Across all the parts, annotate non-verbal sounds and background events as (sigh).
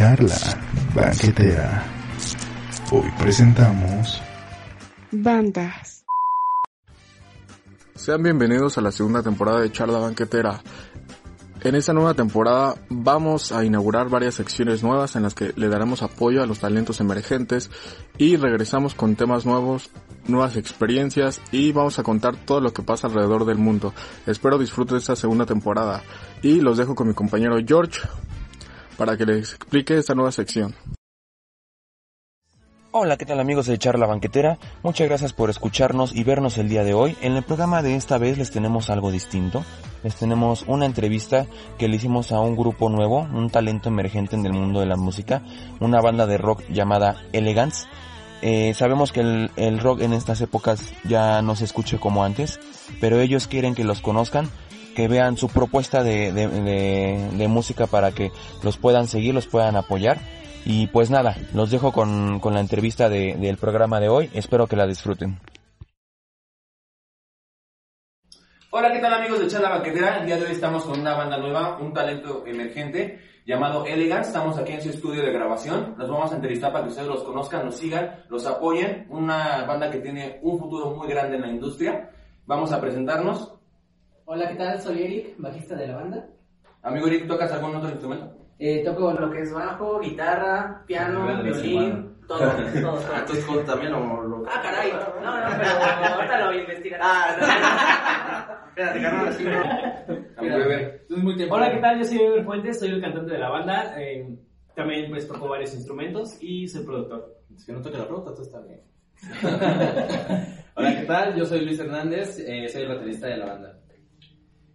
Charla banquetera. Hoy presentamos Bandas. Sean bienvenidos a la segunda temporada de Charla Banquetera. En esta nueva temporada vamos a inaugurar varias secciones nuevas en las que le daremos apoyo a los talentos emergentes y regresamos con temas nuevos, nuevas experiencias y vamos a contar todo lo que pasa alrededor del mundo. Espero disfruten esta segunda temporada y los dejo con mi compañero George para que les explique esta nueva sección. Hola, ¿qué tal amigos de Charla Banquetera? Muchas gracias por escucharnos y vernos el día de hoy. En el programa de esta vez les tenemos algo distinto. Les tenemos una entrevista que le hicimos a un grupo nuevo, un talento emergente en el mundo de la música, una banda de rock llamada Elegance. Eh, sabemos que el, el rock en estas épocas ya no se escucha como antes, pero ellos quieren que los conozcan, que vean su propuesta de, de, de, de música para que los puedan seguir, los puedan apoyar. Y pues nada, los dejo con, con la entrevista de, del programa de hoy. Espero que la disfruten. Hola, ¿qué tal amigos de Charla Banquetera? El día de hoy estamos con una banda nueva, un talento emergente llamado Elegance. Estamos aquí en su estudio de grabación. Los vamos a entrevistar para que ustedes los conozcan, los sigan, los apoyen. Una banda que tiene un futuro muy grande en la industria. Vamos a presentarnos. Hola, ¿qué tal? Soy Eric, bajista de la banda. Amigo Eric, ¿tocas algún otro instrumento? Eh, toco lo que es bajo, guitarra, piano, violín, todo, todo, (laughs) todo. ¿Entonces tú también o lo... Ah, caray. No, no, pero (laughs) ahorita lo voy a investigar. Ah, (laughs) Espérate, carnal, así no. Hola, ¿qué tal? Yo soy Eber Fuentes, soy el cantante de la banda. eh, también pues toco varios instrumentos y soy productor. Si no toca la flauta, tú está bien. Hola, ¿qué tal? Yo soy Luis Hernández, eh, soy el baterista de la banda.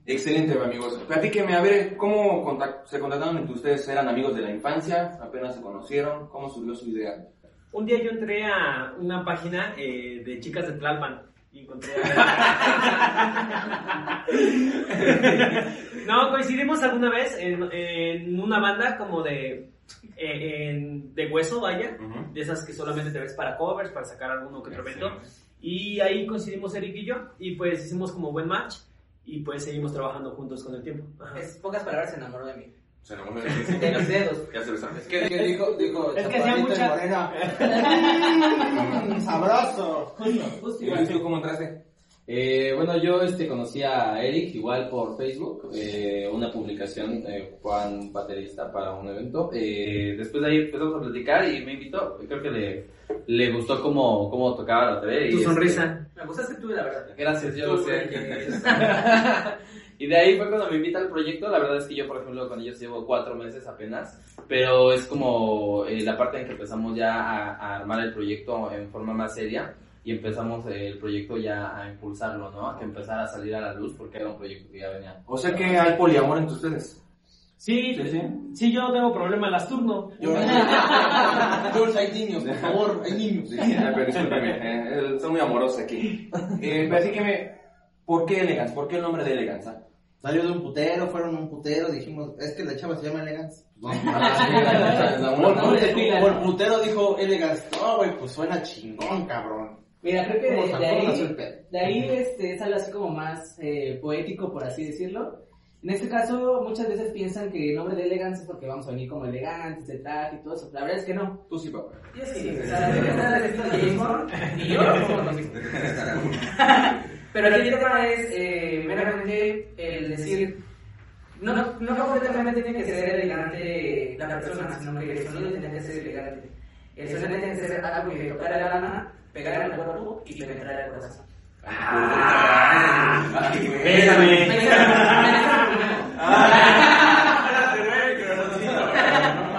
Excelente, amigos. Platíqueme, a ver, ¿cómo contact- se contactaron entre ustedes? ¿Eran amigos de la infancia? ¿Apenas se conocieron? ¿Cómo surgió su idea? Un día yo entré a una página eh, de chicas de Tlalpan y encontré a... (laughs) no, coincidimos alguna vez en, en una banda como de... eh, en- de hueso, vaya, de esas que solamente te ves para covers, para sacar alguno que otro evento. Y ahí coincidimos Eric y yo, y pues hicimos como buen match, y pues seguimos trabajando juntos con el tiempo. Ajá. En pocas palabras, se enamoró de mí. Se enamoró de De mis dedos. Ya se besaron. ¿Qué, qué dijo? Dijo, Es que hacía mucha- morena. Sabroso. (laughs) Justo, justo ¿Y tú cómo entraste? Eh, bueno, yo este, conocí a Eric igual por Facebook, eh, una publicación, eh, Juan Baterista para un evento. Eh, después de ahí empezamos a platicar y me invitó. Creo que le, le gustó cómo, cómo tocaba la TV. Tu y, sonrisa. Me gustaste tú, la verdad. este, gracias, yo lo sé. (laughs) y de ahí fue cuando me invita al proyecto. La verdad es que yo, por ejemplo, con ellos llevo cuatro meses apenas. Pero es como eh, la parte en que empezamos ya a, a armar el proyecto en forma más seria y empezamos eh, el proyecto ya a impulsarlo, ¿no? A que empezara a salir a la luz porque era un proyecto que ya venía. O sea que hay poliamor entre ustedes. Sí, Sí, sí. sí, yo no tengo problema, las turno. (laughs) George, hay niños, por favor, hay niños. Ah, pero discúlpeme, eh, soy muy amoroso aquí. Eh, platíqueme, ¿por qué Elegance? ¿Por qué el nombre de Elegance? ah? Salió de un putero, fueron un putero, dijimos, es que la chava se llama Elegance. (laughs) Por, ¿no? por- por putero dijo Elegance. No, güey, pues suena chingón, cabrón. Mira, creo que ¿Cómo de, de ahí, de ahí este, es algo así como más eh, poético, por así decirlo. En este caso, muchas veces piensan que el nombre de Elegance es porque vamos a venir como elegantes, de traje y todo eso. La verdad es que no. Tú sí, papá. Yo sí, o sea, la y yo. (laughs) Pero el tema es eh, meramente el decir, no, no, no completamente tiene que ser elegante la persona, sino que el sonido tiene que ser elegante. El sonido tiene que ser algo que tocar a la lana, pegar al cuerpo y penetrar el corazón. Bésame.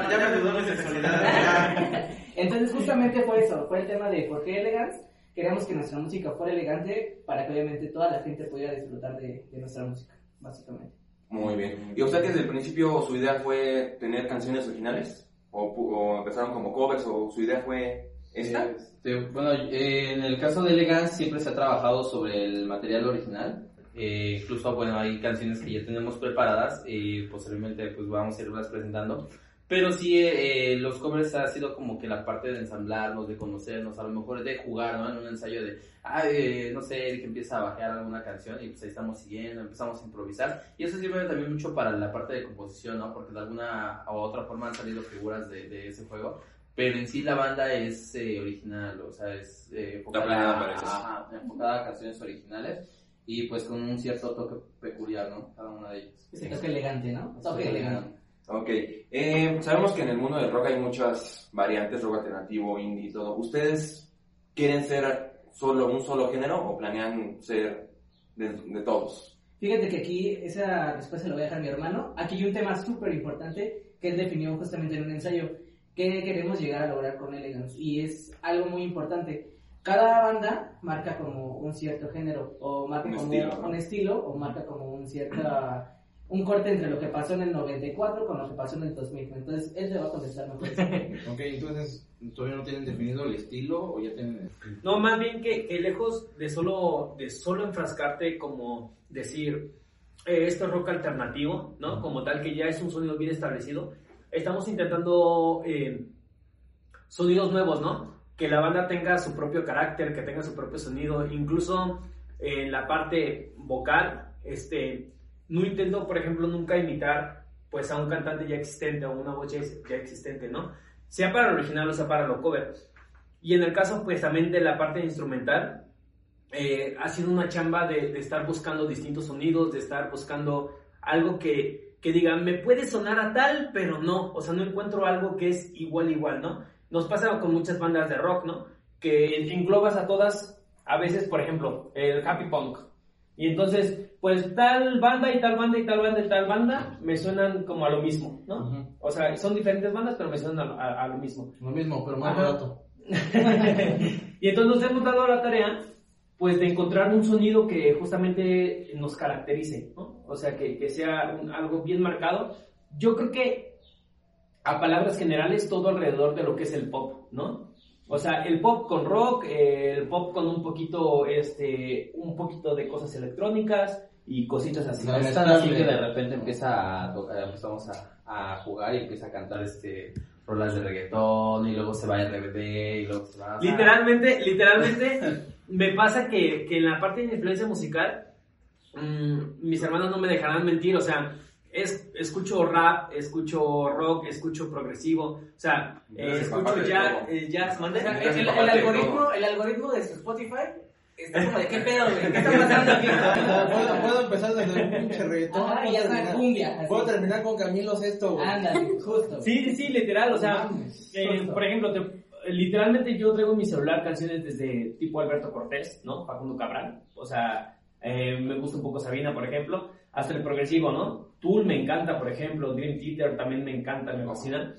Ya me ayudó mi sexualidad. Entonces justamente fue eso, fue el tema de por qué elegance. Queríamos que nuestra música fuera elegante para que obviamente toda la gente pudiera disfrutar de, de nuestra música, básicamente. Muy bien. ¿Y usted que desde el principio su idea fue tener canciones originales? ¿O, o empezaron como covers o su idea fue esta? Este, bueno, eh, en el caso de Elegance siempre se ha trabajado sobre el material original. Eh, incluso, bueno, hay canciones que ya tenemos preparadas y posteriormente pues vamos a irlas presentando. Pero sí, eh, eh, los covers ha sido como que la parte de ensamblarnos, de conocernos, a lo mejor de jugar, ¿no? En un ensayo de, ah, eh, no sé, Eric empieza a bajar alguna canción y pues ahí estamos siguiendo, empezamos a improvisar. Y eso sirve también mucho para la parte de composición, ¿no? Porque de alguna u otra forma han salido figuras de, de ese juego. Pero en sí la banda es eh, original, o sea, es eh, enfocada, planeada para eso. ajá, enfocada a canciones originales y pues con un cierto toque peculiar, ¿no? Cada una de ellas. Ese toque elegante, ¿no? Toque Sí, elegante. Ok. Eh, sabemos que en el mundo del rock hay muchas variantes, rock alternativo, indie y todo. ¿Ustedes quieren ser solo un solo género o planean ser de, de todos? Fíjate que aquí, esa respuesta se la voy a dejar a mi hermano. Aquí hay un tema súper importante que él definió justamente en un ensayo. Que queremos llegar a lograr con Elegance? Y es algo muy importante. Cada banda marca como un cierto género, o marca Un como estilo, ¿no? un estilo, o marca como un cierto un corte entre lo que pasó en el 94 con lo que pasó en el 2000. Entonces, él se va a contestar mejor. (laughs) Ok, entonces, ¿todavía no tienen definido el estilo o ya tienen No, más bien que, que lejos de solo, de solo enfrascarte como decir, eh, esto es rock alternativo, ¿no? Como tal que ya es un sonido bien establecido. Estamos intentando eh, sonidos nuevos, ¿no? Que la banda tenga su propio carácter, que tenga su propio sonido, incluso en la parte vocal, este, no intento, por ejemplo, nunca imitar pues a un cantante ya existente o una voz ya, existente, ¿no? Sea para lo original o sea para lo cover. Y en el caso, pues también de la parte instrumental, eh, ha sido una chamba de, de estar buscando distintos sonidos, de estar buscando algo que, que diga, me puede sonar a tal, pero no, o sea, no encuentro algo que es igual, igual, ¿no? Nos pasa con muchas bandas de rock, ¿no? Que englobas a todas, a veces, por ejemplo, el happy punk. Y entonces, pues tal banda y tal banda y tal banda y tal banda me suenan como a lo mismo, ¿no? O sea, son diferentes bandas, pero me suenan a, a- a lo mismo. Lo mismo, pero más barato. (laughs) y entonces nos hemos dado la tarea, pues, de encontrar un sonido que justamente nos caracterice, ¿no? O sea, que, que sea un- algo bien marcado. Yo creo que, a palabras generales, todo alrededor de lo que es el pop, ¿no? O sea, el pop con rock, eh, el pop con un poquito, este, un poquito de cosas electrónicas y cositas así. No, es tan así que de repente empieza a tocar, empezamos a, a jugar y empieza a cantar este rolas de reggaetón y luego se va a RBD y luego se va a... Literalmente, literalmente, (laughs) me pasa que, que en la parte de influencia musical, mm, mis hermanos no me dejarán mentir, o sea, es, escucho rap, escucho rock, escucho progresivo, o sea, eh, escucho ya, eh, jazz, mande. O sea, el, el de algoritmo, el algoritmo de su Spotify está como de qué pedo, güey, qué está (laughs) pasando aquí. ¿Puedo, puedo empezar desde un pinche reggaetón. Ajá, y puedo ya está terminar- cumbia, así. Puedo terminar con Camilo Sesto, güey. Ándale, justo. Sí, sí, sí, literal, o sea, eh, por ejemplo, te- literalmente yo traigo en mi celular canciones desde tipo Alberto Cortés, ¿no? Facundo Cabral, o sea, eh, me gusta un poco Sabina, por ejemplo, hasta el progresivo, ¿no? Tool me encanta, por ejemplo, Dream Theater también me encanta, me fascina.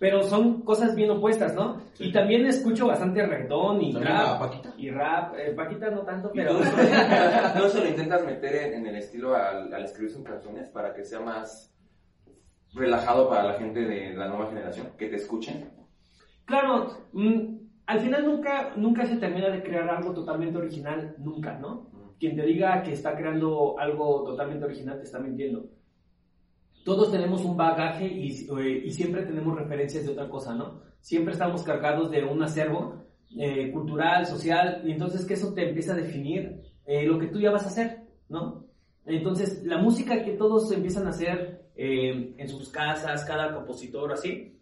Pero son cosas bien opuestas, ¿no? Y también escucho bastante reggaetón y ¿También a rap. Paquita? Y rap, eh, Paquita no tanto, ¿Y pero... tú (laughs) eso lo intentas meter en, en el estilo al, al escribir sus canciones para que sea más relajado para la gente de la nueva generación, que te escuchen? Claro, mm, al final nunca, nunca se termina de crear algo totalmente original, nunca, ¿no? Quien te diga que está creando algo totalmente original te está mintiendo. Todos tenemos un bagaje y, eh, y siempre tenemos referencias de otra cosa, ¿no? Siempre estamos cargados de un acervo eh, cultural, social, y entonces que eso te empieza a definir eh, lo que tú ya vas a hacer, ¿no? Entonces, la música que todos empiezan a hacer eh, en sus casas, cada compositor, así,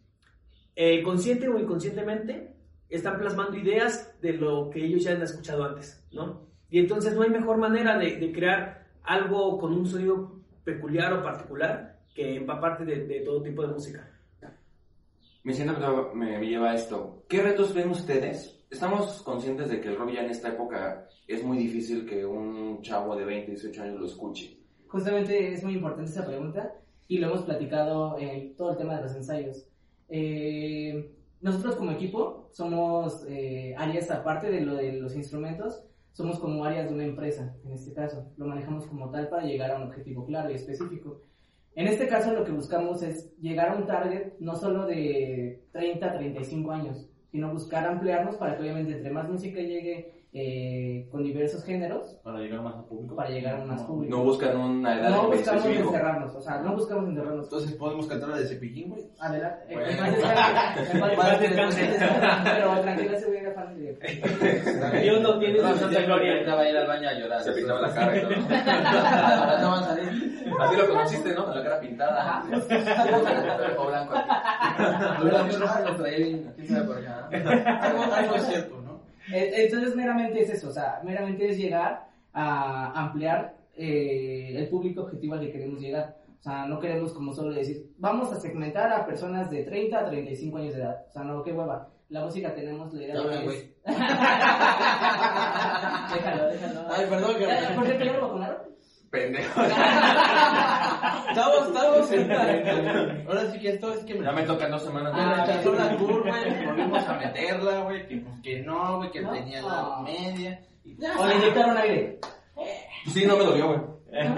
eh, consciente o inconscientemente, están plasmando ideas de lo que ellos ya han escuchado antes, ¿no? Y entonces no hay mejor manera de, de crear algo con un sonido peculiar o particular que empaparte de, de todo tipo de música. Me siento me, me lleva a esto. ¿Qué retos ven ustedes? Estamos conscientes de que el rock ya en esta época es muy difícil que un chavo de 20, 18 años lo escuche. Justamente es muy importante esa pregunta y lo hemos platicado en todo el tema de los ensayos. Eh, nosotros como equipo somos eh, áreas aparte de lo de los instrumentos, somos como áreas de una empresa, en este caso. Lo manejamos como tal para llegar a un objetivo claro y específico. En este caso lo que buscamos es llegar a un target no solo de 30 a 35 años, sino buscar ampliarnos para que obviamente entre más música llegue eh, con diversos géneros, Para llegar más a público. para llegar a más público. No buscan una edad No buscamos específico. encerrarnos, o sea, no buscamos encerrarnos. Entonces podemos cantar la de Cepillín, güey. Adelante. Eh, Bueno. Pero tranquila, se voy a fan de... Dios no tiene su santa gloria. Ahorita va a ir al baño a llorar. Se pintaba la cara y todo. Ahora no van a salir. Así lo conociste, ¿no? Con la cara pintada. O blanco. Lo traía bien. ¿Quién sabe por acá? Algo, es cierto. Eh, Entonces, meramente es eso, o sea, meramente es llegar a ampliar eh, el público objetivo al que queremos llegar. O sea, no queremos como solo decir, vamos a segmentar a personas de 30 a 35 años de edad. O sea, no, qué hueva. La música tenemos la idea de güey. (laughs) déjalo, déjalo. Ay, perdón, que- ¿Por qué te lo vacunaron? Pendejo. (laughs) Estamos, estamos en... Ahora sí que esto es que me... Ya me tocan dos semanas. Me Ah, rechazó la tour, güey, (laughs) volvimos a meterla, güey, que pues que no, güey, que No. tenía la media. O le inyectaron aire. Sí, no me dolió, güey. No,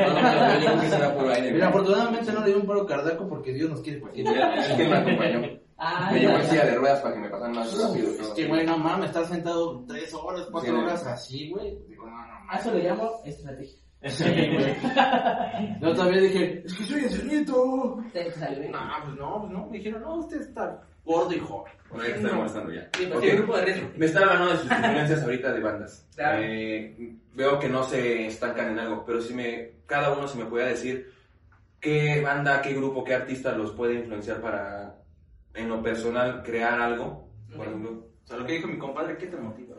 no aire. Mira, afortunadamente no le dio un paro cardíaco porque Dios nos quiere. Y mira, Es que me acompañó. Ah, Me llevó en silla de ruedas para que me pasaran más rápido. Es que, güey, no mames, estás sentado tres horas, cuatro Sí, horas así, güey. Digo, no, no A eso le llamo estrategia. Sí, güey. (laughs) Yo todavía dije, es que soy enfermito. Te salió. No, pues no, pues no. Me dijeron, no, usted está gordo y joven. Bueno, ya ya. Sí, pues, Ok. el grupo de riesgo. Me estaba hablando de sus influencias ahorita de bandas. Claro. Eh, veo que no se estancan en algo, pero si me, cada uno se me puede decir qué banda, qué grupo, qué artista los puede influenciar para, en lo personal, crear algo. Por ejemplo, O sea, lo que dijo mi compadre, ¿qué te motiva?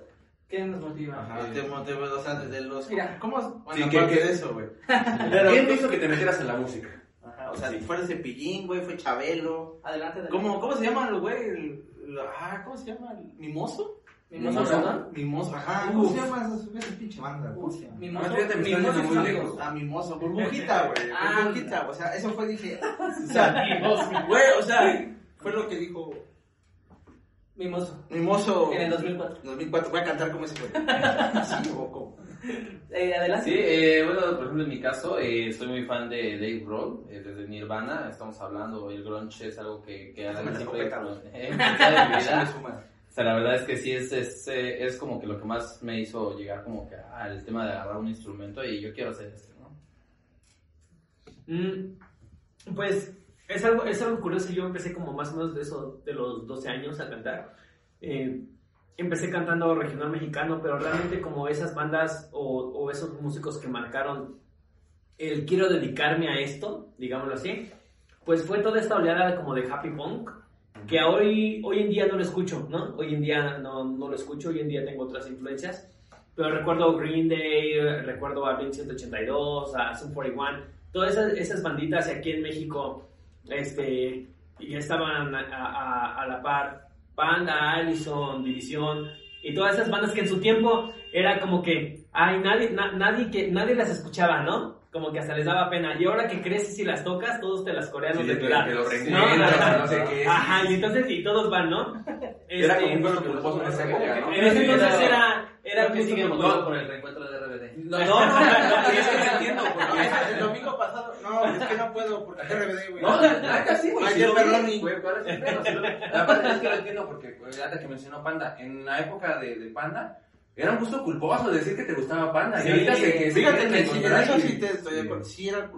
¿Qué nos motiva? Ajá, te motiva, o sea, desde los... Mira. ¿Cómo? Bueno, Sí, que- de eso, güey. ¿quién te hizo que te metieras en la música? Ajá, o sea, Sí. fue el Cepillín, güey, fue Chabelo. Adelante, adelante. ¿Cómo, cómo se llama el güey? El, el- ah, ¿cómo se llama? ¿El ¿Mimoso? ¿Mimoso Mimoso. Perdón? Mimoso, ajá. ¿Cómo se llama esa, pinche banda? Mimoso, Ah, Mimoso muy lejos. amigos. Ah, Mimoso, burbujita, (laughs) güey. Ah. Burbujita, o sea, eso fue, dije. (laughs) O sea, güey, o sea, fue lo que dijo Mimoso. Mimoso. En el 2004. 2004, voy a cantar como ese güey. (laughs) ¿Sí o? Eh, adelante. Sí, eh, bueno, por ejemplo, en mi caso, eh, soy muy fan de Dave Grohl, eh, desde Nirvana, estamos hablando, el grunge es algo que, que siempre eh, vida. (laughs) suma. O sea, la verdad es que sí, es, es, eh, es como que lo que más me hizo llegar como que al tema de agarrar un instrumento y yo quiero hacer esto, ¿no? Mm, Pues es algo, es algo curioso. Yo empecé como más o menos de eso, de los 12 años a cantar. Eh, empecé cantando regional mexicano, pero realmente como esas bandas o, o esos músicos que marcaron el quiero dedicarme a esto, digámoslo así, pues fue toda esta oleada como de happy punk, que hoy, hoy en día no lo escucho, ¿no? Hoy en día no, no lo escucho, hoy en día tengo otras influencias, pero recuerdo Green Day, recuerdo a Blink 182, a Sum 41, todas esas, esas banditas aquí en México, este, y estaban a, a- a la par, Panda, Allison, División, y todas esas bandas que en su tiempo era como que, ay, nadie, na- nadie, que, nadie las escuchaba, ¿no? Como que hasta les daba pena. Y ahora que creces y las tocas, todos te las coreanos Sí, de que- tu edad. que lo ¿no? reencuentras, no sé qué. Ajá, y entonces, y todos van, ¿no? Era Este, como un pueblo culposo en esa época, ¿no? En ese entonces era, era que justo sigue como- motivado por el reencuentro de RBD. No, no, no, no, no, es que no entiendo, No, porque... el domingo pasado, no, es que no puedo porque RBD, güey. No, la neta sí, güey. Ayer Perroni. güey, ¿cuál es el pedo? Que lo entiendo porque, ahorita que mencionó Panda, en la época de, de Panda, era un gusto culposo decir que te gustaba Panda. Sí, y ahorita se, que Fíjate se que sí, encontrar eso sí te estoy de acuerdo. Sí era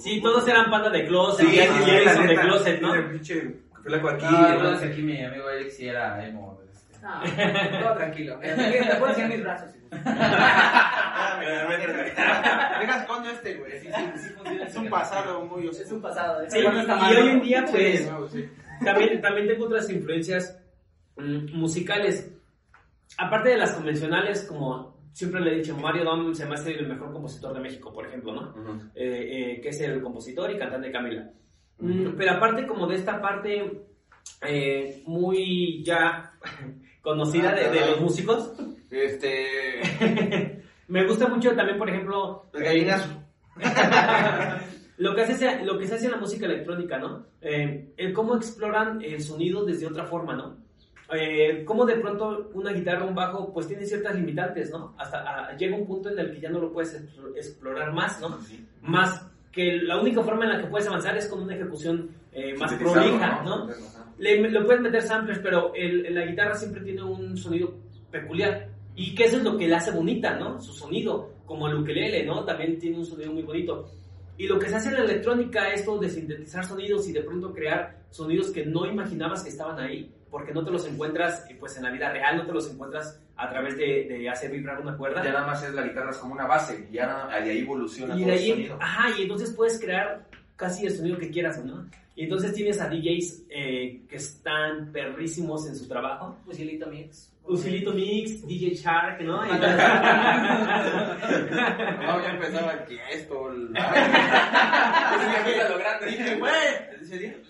Sí, todos eran panda de closet, Sí, y sí, sí, la Jason de neta, closet, ¿no? sí, el pinche flaco aquí. Ah, la aquí mi amigo Eric sí era emo. No, todo tranquilo. Te puedo decir mis brazos. Deja escondo este, güey. Sí, sí, sí, es un pasado muy Es un pasado. Sí, y hoy en día, pues, también, también tengo otras influencias mm, musicales. Aparte de las convencionales, como siempre le he dicho, Mario Dom se me hace el mejor compositor de México, por ejemplo, ¿no? Eh, eh, que es el compositor y cantante Camila. Mm, Pero aparte como de esta parte eh, muy ya conocida de, de los músicos, Este. (laughs) me gusta mucho también, por ejemplo, El gallinazo. (laughs) lo que, hace, lo que se hace en la música electrónica, ¿no? Eh, el cómo exploran el sonido desde otra forma, ¿no? eh, cómo de pronto una guitarra, un bajo, pues tiene ciertas limitantes, ¿no? Hasta ah, llega un punto en el que ya no lo puedes explo- explorar más, ¿no? Más que la única forma en la que puedes avanzar es con una ejecución eh, más prolija, ¿no? Le, le puedes meter samplers, pero el- la guitarra siempre tiene un sonido peculiar. Y que eso es lo que la hace bonita, ¿no? Su sonido, como el ukelele, ¿no? También tiene un sonido muy bonito. Y lo que se hace en la electrónica es esto de sintetizar sonidos y de pronto crear sonidos que no imaginabas que estaban ahí, porque no te los encuentras pues en la vida real, no te los encuentras a través de, de hacer vibrar una cuerda. Ya nada más es la guitarra es como una base, y ya nada- de ahí evoluciona Y todo de el ahí, sonido. ajá, y entonces puedes crear casi el sonido que quieras, ¿no? Y entonces tienes a DJs eh, que están perrísimos en su trabajo. Fusilito Mix. Usilito Mix, DJ Shark, ¿no? (laughs) No, yo empezaba (laughs) que esto. el- lo grande. Dije, güey.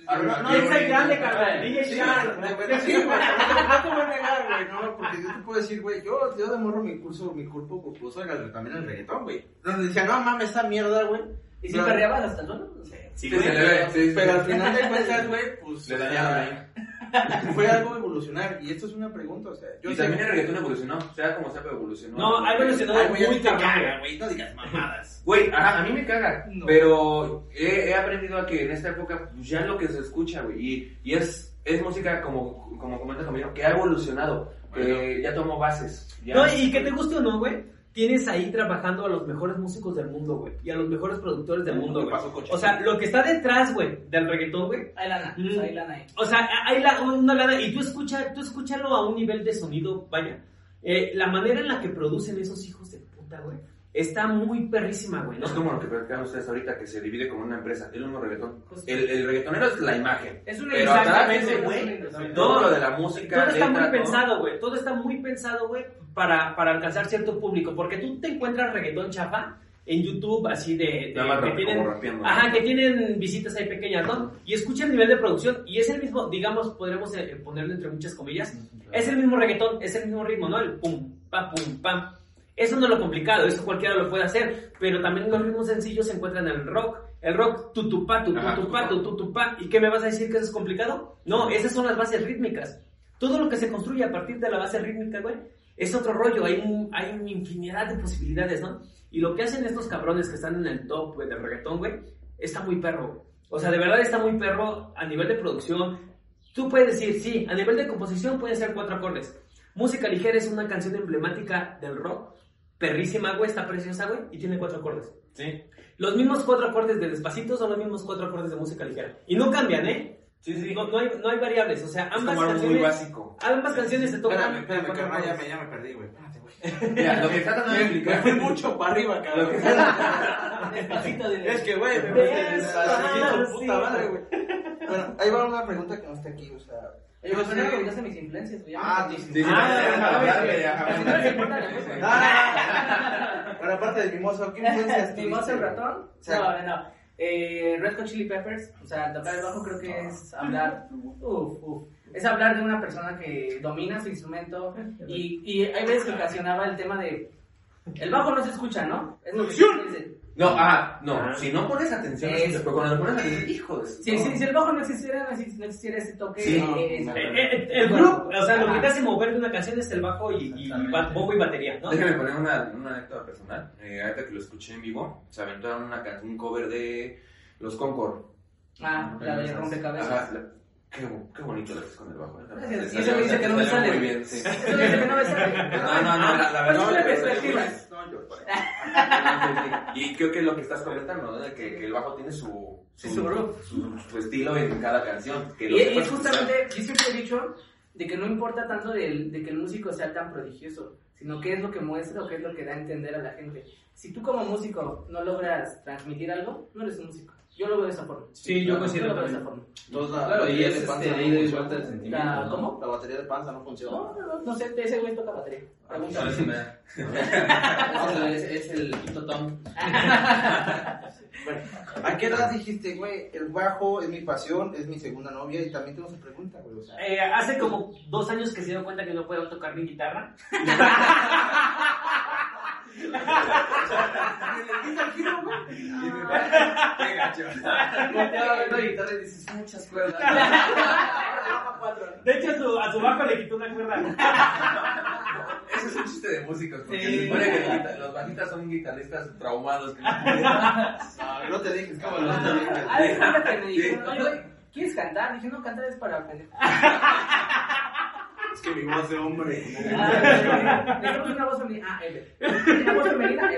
No, no, es el grande, cabrón. DJ Shark. sí, güey, no te voy a negar, güey, no, porque yo te puedo decir, güey, yo, yo de morro mi curso, mi culpo puso el- también el reggaetón, güey. Donde decía, no mames, esa mierda, güey. ¿Y si Pero- perreabas hasta el tono? Sí, le ve, sí, sí. Pero al final de cuentas, güey, pues. Le o dañaron ahí. (laughs) Fue algo evolucionar, y esto es una pregunta, o sea, yo y sé- también el reggaetón evolucionó, sea como sea, pero evolucionó. No, ha evolucionado muy te caga, güey, no digas mamadas. Güey, ajá, a mí me caga, No. pero he, he aprendido a que en esta época pues, ya lo que se escucha, güey, y, y es, es música, como, como comenta Camilo, que ha evolucionado, que ya tomó bases. Ya, No, y que te guste o no, güey. Tienes ahí trabajando a los mejores músicos del mundo, güey. Y a los mejores productores del mundo, ¿Qué güey. O sea, lo que está detrás, güey, del reggaetón, güey. Hay lana, Mm. hay lana ahí. O sea, hay la- una lana. Y tú, escucha, tú escúchalo a un nivel de sonido, vaya. Eh, la manera en la que producen esos hijos de puta, güey. Está muy perrísima, güey. ¿no? Es como lo que platicaban ustedes ahorita, que se divide como una empresa, el mismo reggaetón. Justo. El, el reggaetonero es la imagen, Es una pero atrás güey. todo lo de la música, Todo está muy letra, todo. pensado, güey. Todo está muy pensado, güey, para, para alcanzar cierto público. Porque tú te encuentras reggaetón chafa en YouTube, así de, de- Nada que tienen, como rapeando, ¿no? ajá, que tienen visitas ahí pequeñas, ¿no? Y escucha el nivel de producción y es el mismo, digamos, podremos eh, ponerlo entre muchas comillas, es el mismo reggaetón, es el mismo ritmo, ¿no? El pum, pa, pum, pam. Eso no es lo complicado, eso cualquiera lo puede hacer, pero también los ritmos sencillos se encuentran en el rock. El rock, tutupá, tutupá, tutupá. ¿Y qué me vas a decir que eso es complicado? No, esas son las bases rítmicas. Todo lo que se construye a partir de la base rítmica, güey, es otro rollo. Hay, un- hay una infinidad de posibilidades, ¿no? Y lo que hacen estos cabrones que están en el top, güey, del reggaetón, güey, está muy perro. O sea, de verdad está muy perro a nivel de producción. Tú puedes decir, sí, a nivel de composición pueden ser cuatro acordes. Música ligera es una canción emblemática del rock. Perrísima, güey, está preciosa, güey, y tiene cuatro acordes. Sí, Los mismos cuatro acordes de Despacito son los mismos cuatro acordes de música ligera. Y no cambian, ¿eh? sí, sí. No, no hay, no hay variables. O sea, es ambas como canciones. muy básico. Ambas canciones se tocan. Espérame, espérame, carnal, ya me, ya me perdí, güey. Espérate, güey. (laughs) Mira, lo que está tratando de Me explicar fui mucho para arriba, cabrón. (laughs) Despacito de Es que, güey, me despacito, puta madre, güey. Bueno, ahí va una pregunta que no está aquí, o sea. Pues no me comentaste mis influencias, güey. Ah, sí, Ah, influencias. (laughs) Ah, Bueno, aparte del mimoso, ¿qué influencias (laughs) ¿Mimoso el ratón? No, no. Eh, Red Hot Chili Peppers, o sea, tocar el bajo creo que es hablar, uf, uf, es hablar de una persona que domina su instrumento (laughs) y, y hay veces que ocasionaba el tema de, el bajo no se escucha, ¿no? Es lo que dice. No, ah, no, Ah. si no pones atención, Es- pero cuando le pones atención, hijo de... Si, si, si el bajo no existiera, no exi- no existiera ese toque. Sí. eh, No, Eh, eh, el groove, o sea, lo que te hace mover de una canción es el bajo y, y ba- bombo y batería, ¿no? Déjame poner una, una anécdota personal. Eh, ahorita que lo escuché en vivo, se aventaron una canción, un cover de Los Concord. ah, la de rompecabezas. Ajá, la- qué, qué bonito lo haces con el bajo. Y eso salió- dice que no me sale. Muy bien, sí. Eso dice que no me sale. No, no, no, la, la verdad. es una la verdad, perspectiva. sí, sí. No, yo. Y creo que lo que estás comentando, ¿no? Que, que el bajo tiene su, su groove. su, su estilo en cada canción. Que lo Y, y justamente, yo siempre he dicho de que no importa tanto de que el músico sea tan prodigioso, sino qué es lo que muestra o qué es lo que da a entender a la gente. Si tú como músico no logras transmitir algo, no eres un músico. Yo lo veo de esa forma. Sí, yo Yo considero lo veo de esa forma. Entonces, la Claro, y es de este panza de vuelta de sentimiento. La- ¿no? ¿Cómo? La batería de panza no funciona. No, no, no, no sé, ese güey toca batería. Pregúntale. Sí, me- (laughs) No, es, es el quinto tom. Bueno, ¿a qué edad dijiste, güey, el bajo es mi pasión, es mi segunda novia y también tengo esa pregunta, güey? O sea, Eh, hace como dos años que se dio cuenta que no puedo tocar mi guitarra. (laughs) Qué gacho. Volteaba a ver la guitarra y dices muchas cuerdas. De hecho, a su, a su bajo le quitó una cuerda. Ese es un chiste de músicos, porque Sí. se supone que los bajitas son guitarristas traumados. Que no (laughs) No, te dejes, como no te dejes. Ah, déjame que me dijeron, güey, ¿quieres cantar? Dije, no, cantar es para aprender. (laughs) Es que mi voz de hombre. (laughs) Ah, Dejemos una voz femenina. Ah, Ever. Una voz femenina.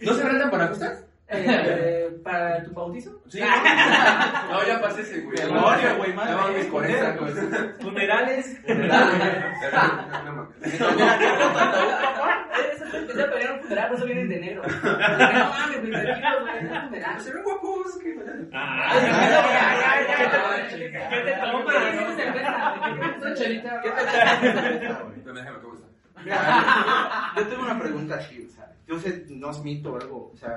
¿No se rentan para acostar? Eh, ¿Para tu bautizo? Sí. (laughs) No, ya pasé ese, güey. Memoria, güey, madre. Ya mis 40, güey. Funerales. Eso te empecé a pelear un funeral, por eso vienen de negro. No mames, güey, tranquilos, (laughs) güey, es un funeral. Se ven guapos, que... Ay, Ay, ¿qué te- ¿Qué te tomas? ¿Qué te cerveza? Una chelita. Pero déjame que gusta. Mira, yo tengo una pregunta así, o sea, yo sé, no es mito o algo, o sea,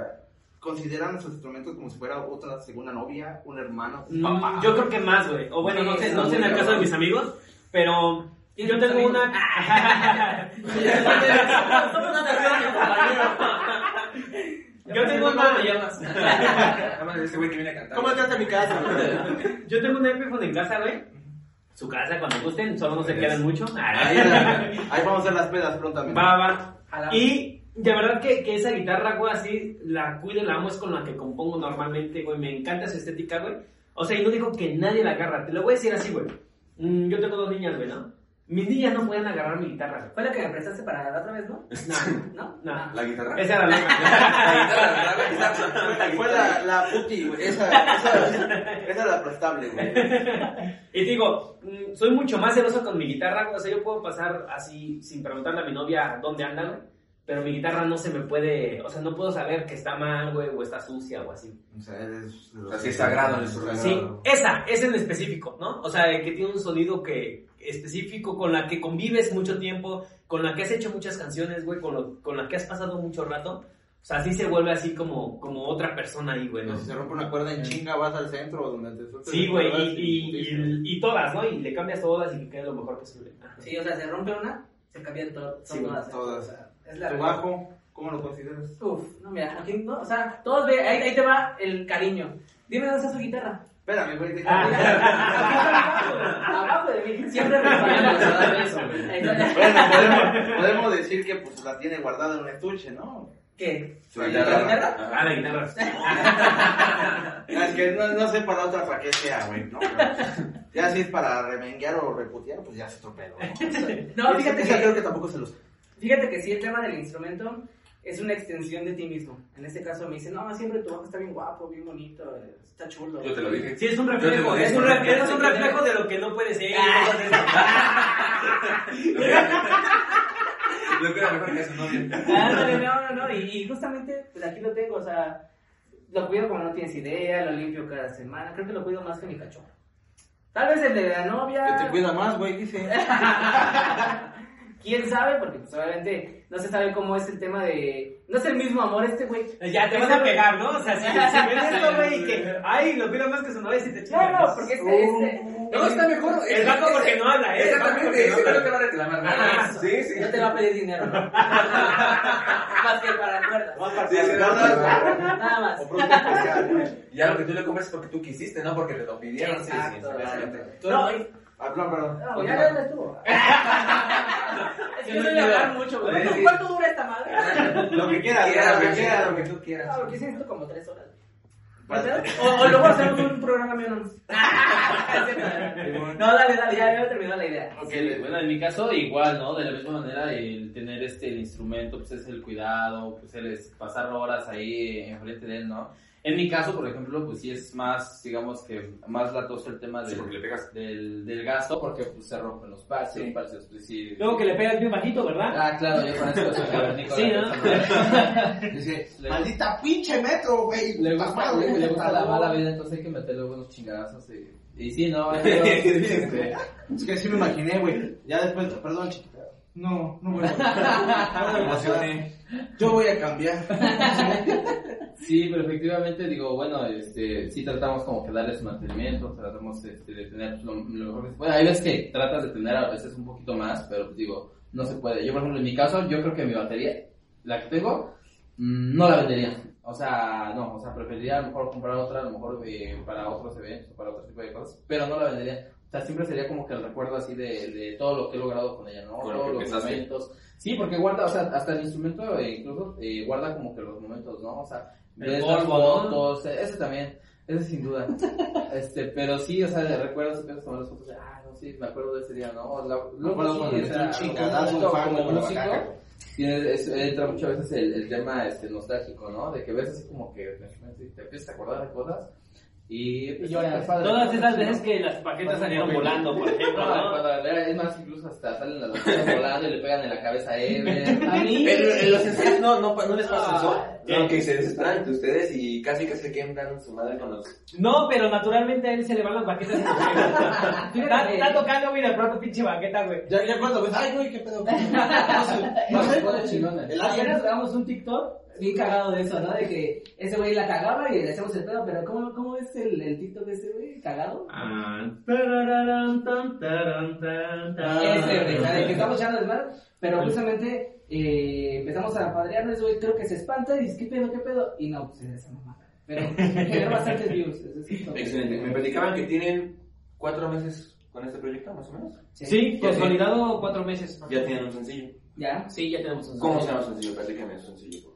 ¿consideran nuestros instrumentos como si fuera otra segunda novia, un hermano, un papá? Mm, Yo creo que más, güey. O bueno, no sé, no sé en el caso de mis amigos, pero yo ¿Tienes tengo amigos? una. (laughs) Yo tengo ¿Cómo una. ¿Cómo entraste (laughs) a mi casa? (laughs) Yo tengo un iPhone en casa, güey. Su casa, cuando gusten, solo no se quedan mucho. Ahí, ahí vamos a hacer las pedas prontamente. Va, va. Y de verdad que, que esa guitarra, güey, así la cuido, la amo, es con la que compongo normalmente, güey. Me encanta su estética, güey. O sea, y no digo que nadie la agarra. Te lo voy a decir así, güey. Mm, yo tengo dos niñas, güey, ¿no? Mis niñas no pueden agarrar mi guitarra, güey. Fue la que me prestaste para la otra vez, ¿no? (laughs) No, ¿No? no. ¿La guitarra? Esa era la (laughs) La guitarra, Fue la, la puti, güey, esa, esa, esa es la prestable, güey. (laughs) Y te digo, mm, soy mucho más celoso con mi guitarra, güey. O sea, yo puedo pasar así sin preguntarle a mi novia dónde anda, güey. Pero mi guitarra no se me puede, o sea, no puedo saber que está mal, güey, o está sucia o así. O sea, eres... Así es sagrado, es sagrado. Sí, esa, esa en específico, ¿no? O sea, que tiene un sonido que específico, con la que convives mucho tiempo, con la que has hecho muchas canciones, güey, con, lo- con la que has pasado mucho rato. O sea, así se vuelve así como, como otra persona ahí, güey, ¿no? Si se rompe una cuerda en chinga, vas al centro donde te sueltes Sí, güey, y, y, y- y todas, ¿no? Y le cambias todas y que quede lo mejor posible. Ajá. Sí, o sea, se rompe una, se cambian to- Sí, todas. todas. O sea, es la ¿Tu bajo? ¿Cómo lo consideras? Uf, no, mira, aquí no, o sea, todos ve, ahí, ahí te va el cariño. Dime dónde está su guitarra. Espérame, güey, Ah. déjame. Abajo de mí, siempre resbalando. Bueno, podemos, podemos decir que pues la tiene guardada en un estuche, ¿no? ¿Qué? ¿La guitarra? Ah, la guitarra. Es que no, no sé para otra para qué sea, güey, ¿no? Pero ya si es para remenguear o reputear, pues ya es otro pedo, ¿no? (laughs) No, fíjate Esa que, creo que tampoco se los... fíjate que sí, el tema del instrumento es una extensión de ti mismo. En este caso me dice, no, siempre tu bajo está bien guapo, bien bonito, está chulo. Yo te lo dije. Sí, es un Yo reflejo, es un, re- es un reflejo de lo que no puede ser. (laughs) Que era mejor que. Ándale, no, no, no, y, y justamente, pues aquí lo tengo, o sea, lo cuido como no tienes idea, lo limpio cada semana, creo que lo cuido más que mi cachorro. Tal vez el de la novia. Que te cuida más, güey, dice. (laughs) ¿Quién sabe? Porque pues obviamente no se sabe cómo es el tema de... No es el mismo amor este güey. Ya te vas a pegar, ¿no? O sea, si, si ves esto, güey, y que, ay, lo cuido más que su novia, si te No, chingas. no, porque este... este No, está mejor. El vato porque no habla, ¿eh? Exactamente, no ese no te va a reclamar Ah, nada. Sí, sí. No te va a pedir dinero, ¿no? (laughs) más que para cuerdas. Más para Sí, sí, cuerdas, Nada más. O producto especial, güey. Ya lo que tú le compras es porque tú quisiste, no porque te lo pidieron. Sí, sí, Obviamente. No, Ah, perdón, no, ya ya estuvo. (laughs) es que no voy a hablar mucho, güey. ¿Cuánto- ¿Cuánto dura esta madre? Lo que quieras, lo que quieras. lo que tú quieras. Ah, porque sí, esto como tres horas. O, o luego hacemos un programa mío nomás. (laughs) No, dale, dale, ya había terminado la idea. Ok, Bueno, en mi caso igual, ¿no? De la misma manera, el tener este el instrumento, pues es el cuidado, pues el es pasar horas ahí enfrente de él, ¿no? En mi caso, por ejemplo, pues sí es más, digamos que más latoso el tema Sí, del, porque le pegas. del, del gasto, porque pues se rompen los parches, Sí. parches, pues sí. Luego que le pegas bien bajito, ¿verdad? Ah, claro, yo con eso soy cavernícola. Sí, ¿no? Dice, (laughs) (laughs) Le- maldita pinche metro, güey. Le gusta, le, le gusta la mala vida, entonces hay que meterle buenos chingadazos y, y sí, no, (laughs) Es que sí me imaginé, güey. Ya después, perdón, chiquita. No, no voy a. Me emocioné. Yo voy a cambiar. Sí, pero efectivamente digo, bueno, este, sí tratamos como que darles mantenimiento, tratamos este, de tener lo, lo mejor que se puede. Hay veces que tratas de tener a veces un poquito más, pero pues, digo, no se puede. Yo, por ejemplo, en mi caso, yo creo que mi batería, la que tengo, mm, no la vendería. O sea, no, o sea, preferiría a lo mejor comprar otra, a lo mejor eh, para otros eventos, para otro tipo de cosas, pero no la vendería O sea, siempre sería como que el recuerdo así de, de todo lo que he logrado con ella, ¿no? Todos los momentos. Sí, porque guarda, o sea, hasta el instrumento eh, incluso eh, guarda como que los momentos, ¿no? O sea, El polvo, ese también, ese sin duda. (laughs) este, pero sí, o sea, de recuerdos, empiezas a tomar las fotos de, ah, no, sí, me acuerdo de ese día, ¿no? La- Luego acuerdo sí, cuando sea, un chingadazo, un fan, como músico, tiene- es- entra muchas veces el, el tema este, nostálgico, ¿no? De que ves así como que te empiezas a acordar de cosas y, pues, es padre. Todas esas veces que las paquetas salieron volando, por ejemplo, No, ¿no? es más, incluso hasta salen las baquetas volando y le pegan en la cabeza a Ever. A mí. Pero en los ensayos no, no, no les pasa eso. No, que se desesperan entre ustedes y casi casi se quedan su madre con los. No, pero naturalmente a él se le van las baquetas. está, está tocando, mira, pronto pinche baqueta, güey. Ya, ya cuando ves, ay, güey, qué pedo. No No sé, se pone chingona. El Apenas ácido. grabamos un TikTok bien cagado de eso, ¿no? De que ese güey la cagaba y le hacemos el pedo, pero ¿cómo, cómo es el, el TikTok de ese güey? ¿Cagado? Ah, tarararán, tan, tarán, tan, tan. Ese, güey, ¿sabes? Que estamos echando desmadre, pero justamente eh, empezamos a padrearnos, ese güey creo que se espanta y dice, ¿qué pedo, qué pedo? Y no, pues es esa mamada. Pero genera bastantes views, eso es. Excelente. Me platicaban que tienen cuatro meses con este proyecto, más o menos. Sí, consolidado cuatro meses. Ya tienen un sencillo. ¿Ya? Sí, ya tenemos un ¿Cómo se sencillo. llama el sencillo? Platícame el sencillo.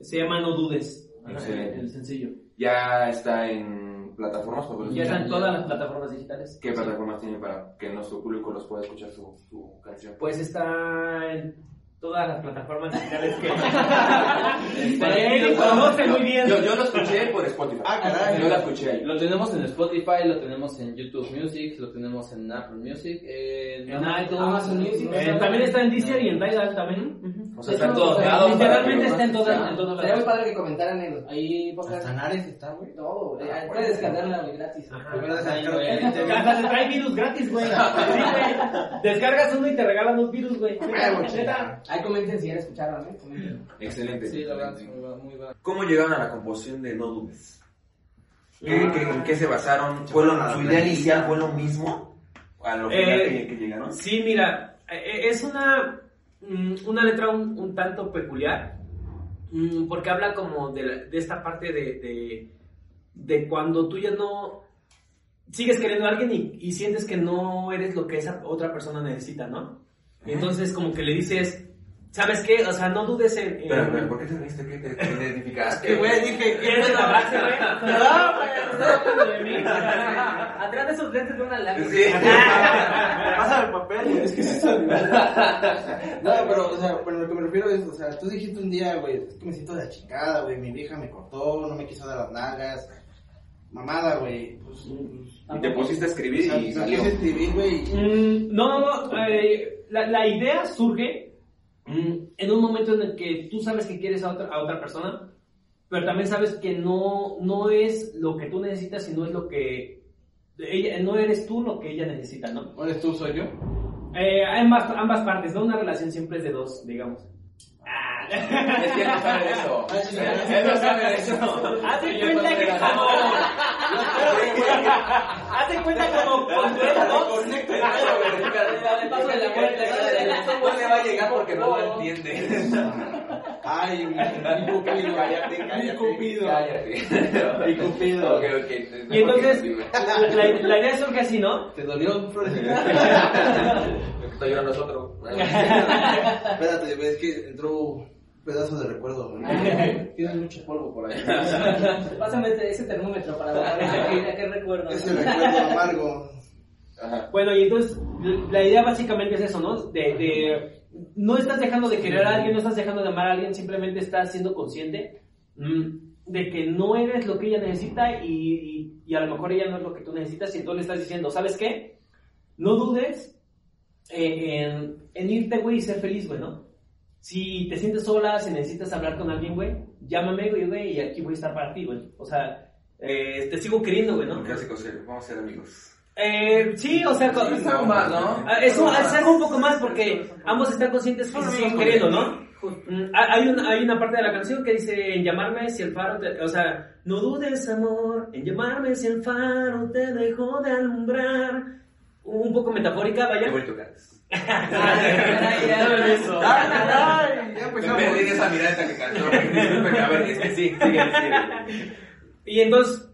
Se llama No Dudes. Excelente. El sencillo. Ya está en plataformas. Ya están escuchar. todas las plataformas digitales. ¿Qué plataformas tienen para que nuestro público los pueda escuchar su, su canción? Pues está en todas las plataformas digitales que. (laughs) Está Él en- conoce muy bien. Yo, yo lo escuché por Spotify. Ah, caray. Yo la escuché ahí. Lo tenemos en Spotify, lo tenemos en YouTube Music, lo tenemos en Apple Music, en, En iTunes, Amazon Music. Eh, también está en Deezer y en Tidal también. O sea, está en todos lados. Literalmente está en todas, todos Sería muy lados. padre que comentaran en ahí pongan Hasta Nares está, güey. todo, güey. Ah, puedes descargarla güey, gratis. Hasta te trae virus gratis, güey. (laughs) Sí, güey. Descargas uno y te regalan dos virus, güey. Neta. Ahí comenten si ya escucharon, ¿eh? Comenten. Excelente. Sí, la verdad, muy buena. ¿Cómo llegaron a la composición de No Dudes? ¿Qué, qué, ¿En qué se basaron? ¿Fue lo- ¿Su idea inicial fue lo mismo? ¿A lo final Eh, que, que llegaron? Sí, mira, eh, es una, una letra un, un tanto peculiar, mm, porque habla como de, la- de esta parte de, de, de cuando tú ya no sigues queriendo a alguien y, y sientes que no eres lo que esa otra persona necesita, ¿no? Entonces como que le dices, ¿sabes qué? O sea, no dudes en... Pero, pero, ¿por qué te reíste? ¿Qué te, te identificaste? Que, güey, dije, ¿Quieres la frase, güey? No, güey, no. Atrás de esos lentes de una lápiz. Sí. Pasa el papel, es que sí son- No, pero, o sea, bueno, lo que me refiero es, o sea, tú dijiste un día, güey, es que me siento de la chingada, güey, mi vieja me cortó, no me quiso dar las nalgas, mamada, güey, pues, pues, Y te pusiste a o escribir sea, y salió. escribir, güey, Mm, no, no, no. eh, la, la idea surge mm, en un momento en el que tú sabes que quieres a otra, a otra persona, pero también sabes que no, no es lo que tú necesitas, sino es lo que ella, no eres tú lo que ella necesita, ¿no? ¿o eres tú, soy yo? Eh, ambas, ambas partes, ¿no? Una relación siempre es de dos, digamos. Es que no sabe eso. Ah, (laughs) Él no sabe eso. Cuenta que entonces- como... Haz de cuenta como cuando eres dos. Conecta el dedo, güey. Paso de la muerte. Va a llegar porque no lo entiende. Ay, mi, mi cupido, Cállate, mi cállate. cupido, Cállate. mi cupido. Ok, ok. Y entonces, la, idea surge así, ¿no? ¿Te dolió, Florecita? Lo que está llorando es otro. Espérate, es que entró pedazo de recuerdo, güey. (laughs) Tienes mucho polvo por ahí. (laughs) Pásame ese, ese termómetro para ver a qué recuerdo. Ese recuerdo amargo. Ajá. Bueno, y entonces la idea básicamente es eso, ¿no? De, de- no estás dejando de querer a alguien, no estás dejando de amar a alguien, simplemente estás siendo consciente mm, de que no eres lo que ella necesita y, y- y a lo mejor ella no es lo que tú necesitas y entonces le estás diciendo, ¿sabes qué? No dudes eh, en, en irte, güey, y ser feliz, güey, ¿no? Si te sientes sola, si necesitas hablar con alguien, güey, llámame, güey, güey, y aquí voy a estar para ti, güey. O sea, eh, te sigo queriendo, güey, ¿no? Clásico serio. Vamos a ser amigos. Eh, sí, o sea, Es algo más, ¿no? Ah, es algo un poco más porque ambos están conscientes que se siguen queriendo, ¿no? Mm, Hay una, hay una parte de la canción que dice en llamarme si el faro te... O sea, no dudes amor en llamarme si el faro te dejó de alumbrar. Un poco metafórica, Qué vaya. bonito cantas. Ay, ya ven eso. ¡Ay! Ya Me empezamos. perdí de esa mirada hasta que cantó. Disculpe, a ver, es que sí, sigue, sigue. Y entonces,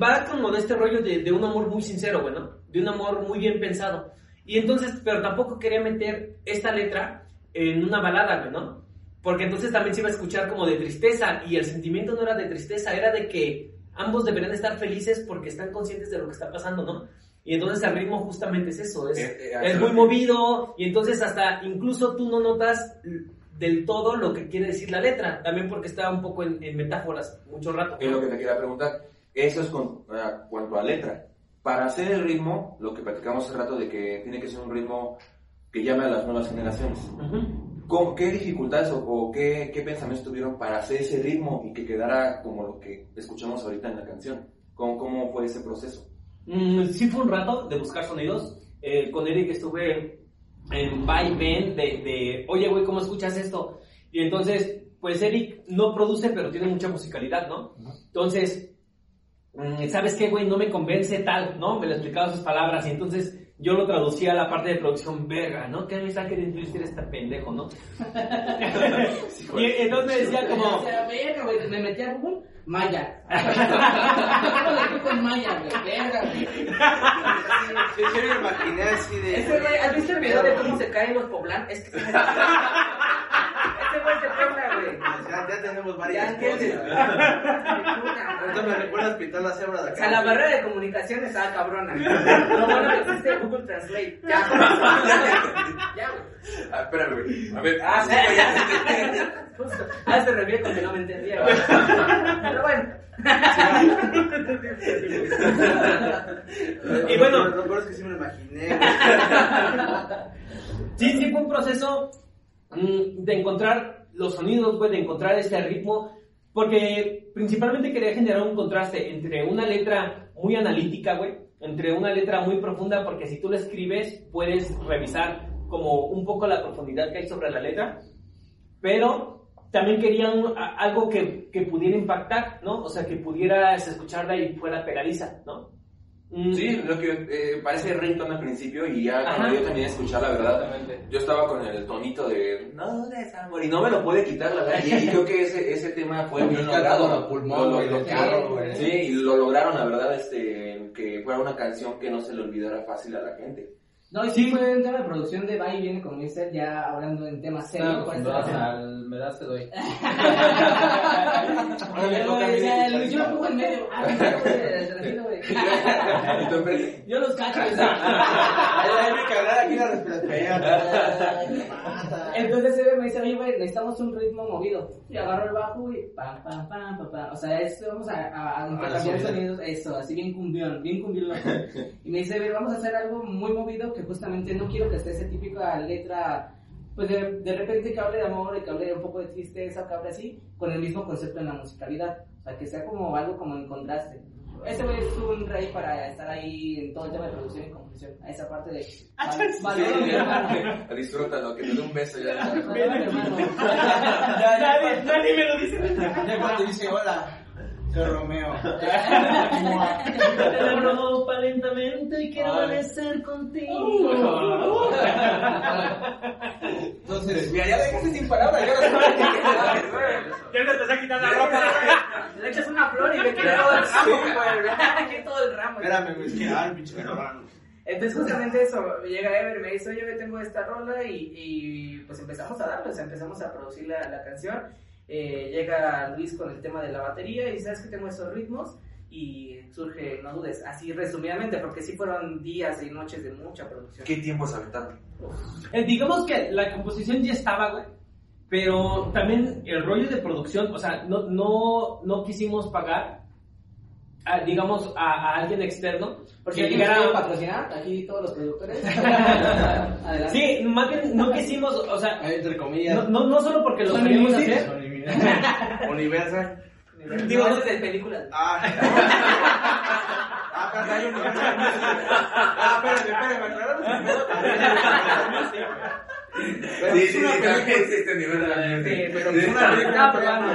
va como de este rollo de, de un amor muy sincero, güey, ¿no? De un amor muy bien pensado. Y entonces, pero tampoco quería meter esta letra en una balada, ¿no? Porque entonces también se iba a escuchar como de tristeza y el sentimiento no era de tristeza, era de que ambos deberían estar felices porque están conscientes de lo que está pasando, ¿no? Y entonces el ritmo justamente es eso, es, Eh, eh, es muy movido y entonces hasta incluso tú no notas del todo lo que quiere decir la letra, también porque está un poco en, en metáforas mucho rato. Es lo que te quería preguntar. Eso es con a cuanto a letra. Para hacer el ritmo, lo que platicamos hace rato de que tiene que ser un ritmo que llame a las nuevas generaciones. Ujú. ¿Cómo- ¿Qué dificultades o, o qué, qué pensamientos tuvieron para hacer ese ritmo y que quedara como lo que escuchamos ahorita en la canción? ¿Cómo, cómo fue ese proceso? Mm, sí fue un rato de buscar sonidos. Eh, con Eric estuve en va y ven de, de, oye, güey, ¿cómo escuchas esto? Y entonces, pues Eric no produce, pero tiene mucha musicalidad, ¿no? Entonces, mm, ¿sabes qué, güey? No me convence tal, ¿no? Me lo explicaba sus palabras y entonces yo lo traducía a la parte de producción, verga, ¿no? ¿Qué me está queriendo decir este pendejo, no? (laughs) y entonces me decía como... O sea, verga, güey, me metí a Google, Maya. ¿Cómo le explico en Maya, güey? Verga, güey. Sí, me imaginé así de. ¿has visto el video de cómo se caen los poblanos? Es que... (laughs) Ese güey se pega, güey. Ya, ya tenemos Ya varias entiendes. cosas. (laughs) Ahorita me recuerdas pintar la cebra de O acá. sea, la barrera de comunicación estaba cabrona. (laughs) Lo bueno que existe Google Translate. Ya. Ya, güey. Ah, espérame, güey. A ver, ah, sí, güey, ya. Justo. Ah, se refiere con que no me entendía, güey. Pero bueno. Y bueno, Lo peor es que sí me lo imaginé. Sí, sí fue un proceso mm, de encontrar los sonidos, güey, de encontrar este ritmo, porque principalmente quería generar un contraste entre una letra muy analítica, güey, entre una letra muy profunda, porque si tú la escribes puedes revisar como un poco la profundidad que hay sobre la letra, pero también quería algo que, que pudiera impactar, ¿no? O sea, que pudieras escucharla y fuera pegadiza, ¿no? Mm, Sí, lo que eh, parece ringtone al principio y ya cuando Ajá. yo terminé de escuchar, la verdad, yo estaba con el tonito de no dudes, amor, y no me lo puede quitar, la verdad. Y, y creo que ese, ese tema fue bien logrado. pulmón, Lo- lo- lo-. Sí, y lo lograron, la verdad, este, que fuera una canción que no se le olvidara fácil a la gente. No, y sí fue un tema de producción de va y viene con Mister, ya hablando en temas serios. por eso- al me das te doy. (laughs) Ahora me toca a mí O sea, escuchar Yo lo pongo en medio. Ah, no, (laughs) los cacho. güey. Ay, ay, me cagar aquí la respiración. Entonces ese me dice, oye, güey, necesitamos un ritmo movido. Y agarro el bajo y pam, pam, pam, pam, pam. O sea, es, vamos a, a, a intercambiar sonidos, eso, así bien cumbión, bien cumbión. Y me dice, "Ve, vamos a hacer algo muy movido que justamente no quiero que esté esa típica letra, pues de, de repente que hable de amor y que hable un poco de tristeza, que hable así, con el mismo concepto en la musicalidad. O sea, que sea como algo como en contraste. Ese güey es un rey para estar ahí en todo el tema de producción y composición. A esa parte de... Valoro a mi hermano. Disfrútalo, que te dé un beso ya. (laughs) Nadie me lo dice. Ya cuando dice hola, soy Romeo. (laughs) Te la ropa lentamente y quiero amanecer contigo. Entonces, Mira, ya dejaste sin palabras, ya no sabes qué Ya te a quitar la ropa. Le echas una flor y le quita todo el ramo, güey. Aquí todo el ramo. espérame, güey, es que, ay, pinche. Entonces justamente eso, llega Ever y me dice, oye, ve, tengo esta rola y, y pues empezamos a darle, o sea, empezamos a producir la, la canción. Eh, llega Luis con el tema de la batería y sabes que tengo esos ritmos y surge, no dudes, así resumidamente, porque sí fueron días y noches de mucha producción. ¿Qué tiempo se aventaron? Eh, digamos que la composición ya estaba, güey. Pero también el rollo de producción, o sea, no, no, no quisimos pagar, a, digamos, a, a alguien externo. Porque llegara- patrocinar, aquí todos los productores. (laughs) Sí, más bien no quisimos, o sea, Entre comillas. no, no, no solo porque lo queríamos hacer. (laughs) Universal. Digo, no de películas. Ah, (laughs) ah, caray, Universal. Ah, espérame, aclaramos primero. Pero Sí, es sí, una sí, película. también existe nivel de Sí, pero es una película estaba probando.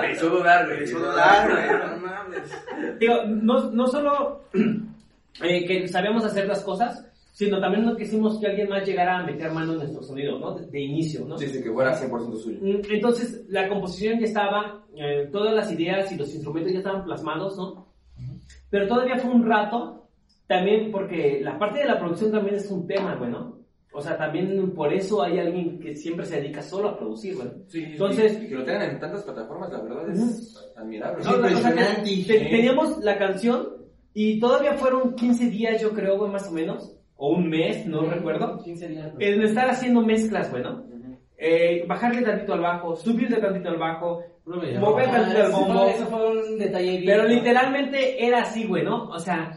Me hizo dudar, güey. Me hizo dudar, güey, no mames. Digo, no, no solo (clears throat) eh, que sabíamos hacer las cosas, sino también no quisimos que alguien más llegara a meter mano en nuestro sonido, ¿no? De, de inicio, ¿no? Sí, sí, que fuera 100% suyo. Mm, Entonces, la composición ya estaba, eh, todas las ideas y los instrumentos ya estaban plasmados, ¿no? pero todavía fue un rato, también porque la parte de la producción también es un tema, güey, ¿no? O sea, también por eso hay alguien que siempre se dedica solo a producir, güey. Sí, Entonces, y que lo tengan en tantas plataformas, la verdad es admirable. No, la cosa que te- teníamos la canción y todavía fueron 15 días, yo creo, güey, más o menos, o un mes, no recuerdo, 15 días. en estar haciendo mezclas, güey, ¿no? Eh, bajarle tantito al bajo, subirle tantito al bajo, mover tantito al bombo. Eso fue un detalle bien. Pero literalmente era así, güey, ¿no? O sea,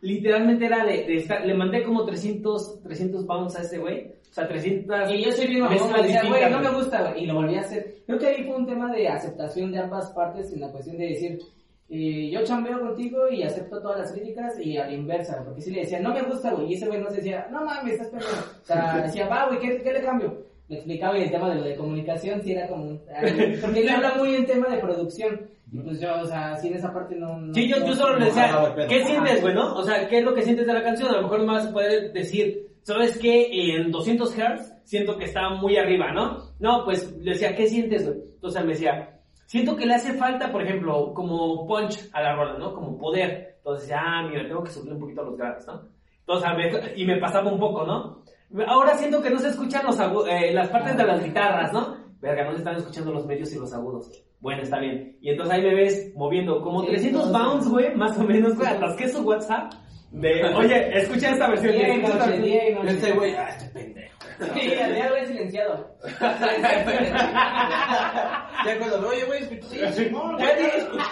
literalmente era de, de estar, le mandé como 300, 300 pounds a ese güey. O sea, 300 Y yo soy bien mamón, mezclas me decía, güey, no me gusta, güey, y lo volví a hacer. Creo que ahí fue un tema de aceptación de ambas partes en la cuestión de decir, eh, yo chambeo contigo y acepto todas las críticas y a la inversa, porque si le decía, no me gusta, güey, y ese güey no se decía, no mames, estás perdiendo. O sea, (laughs) decía, va, güey, ¿qué, ¿qué le cambio? Le explicaba y el tema de lo de comunicación sí era como, ay, (laughs) porque él habla muy en tema de producción. Y pues yo, o sea, sí en esa parte no... no Sí, yo, yo solo le no- decía, no, pero- ¿qué sientes, güey, no? O sea, ¿qué es lo que sientes de la canción? A lo mejor no vas a poder decir, ¿sabes qué? En 200 Hz siento que está muy arriba, ¿no? No, pues le decía, ¿qué sientes, güey? Entonces me decía, siento que le hace falta, por ejemplo, como punch a la rola, ¿no? Como poder. Entonces, ah, mira, tengo que subir un poquito los graves, ¿no? Entonces, a ver, y me pasaba un poco, ¿no? Ahora siento que no se escuchan los agu- eh, las partes de las guitarras, ¿no? Verga, no se están escuchando los medios y los agudos. Bueno, está bien. Y entonces ahí me ves moviendo como Sí, 300 entonces- bounds, güey, más o menos, güey. Atasqué su WhatsApp de, (laughs) oye, escucha esta versión. Esta noche, y noche. Este güey, ah, este. Sí, al día lo he silenciado. (laughs) Ya cuando, oye, güey, escuché, sí, Simón, Ya escuché.